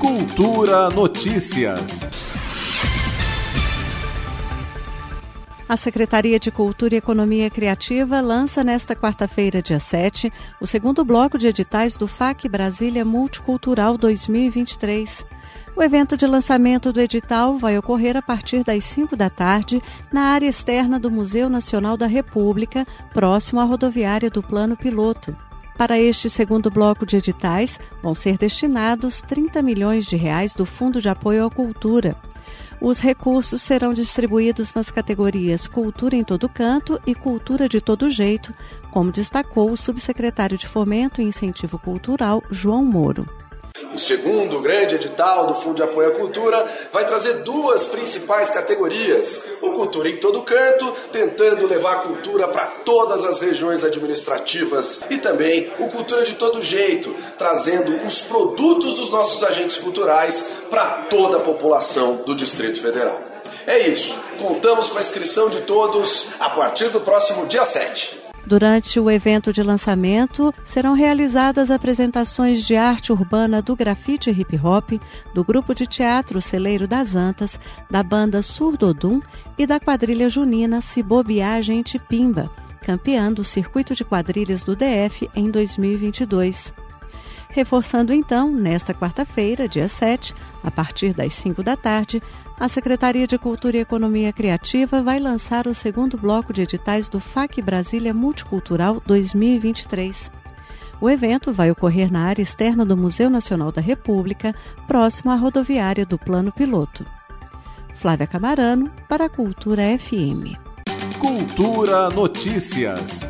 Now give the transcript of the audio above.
Cultura Notícias. A Secretaria de Cultura e Economia Criativa lança nesta quarta-feira, dia 7, o segundo bloco de editais do FAC Brasília Multicultural 2023. O evento de lançamento do edital vai ocorrer a partir das 5 da tarde na área externa do Museu Nacional da República, próximo à rodoviária do Plano Piloto. Para este segundo bloco de editais, vão ser destinados 30 milhões de reais do Fundo de Apoio à Cultura. Os recursos serão distribuídos nas categorias Cultura em Todo Canto e Cultura de Todo Jeito, como destacou o subsecretário de Fomento e Incentivo Cultural, João Moro. O segundo grande edital do Fundo de Apoio à Cultura vai trazer duas principais categorias: Cultura em todo canto, tentando levar a cultura para todas as regiões administrativas, e também o Cultura de todo jeito, trazendo os produtos dos nossos agentes culturais para toda a população do Distrito Federal. É isso. Contamos com a inscrição de todos a partir do próximo dia 7. Durante o evento de lançamento, serão realizadas apresentações de arte urbana do grafite hip hop, do grupo de teatro Celeiro das Antas, da banda Surdodum e da quadrilha junina Cibobiá Gente Pimba, campeã do circuito de quadrilhas do DF em 2022 reforçando então, nesta quarta-feira, dia 7, a partir das 5 da tarde, a Secretaria de Cultura e Economia Criativa vai lançar o segundo bloco de editais do FAC Brasília Multicultural 2023. O evento vai ocorrer na área externa do Museu Nacional da República, próximo à rodoviária do Plano Piloto. Flávia Camarano, para a Cultura FM. Cultura Notícias.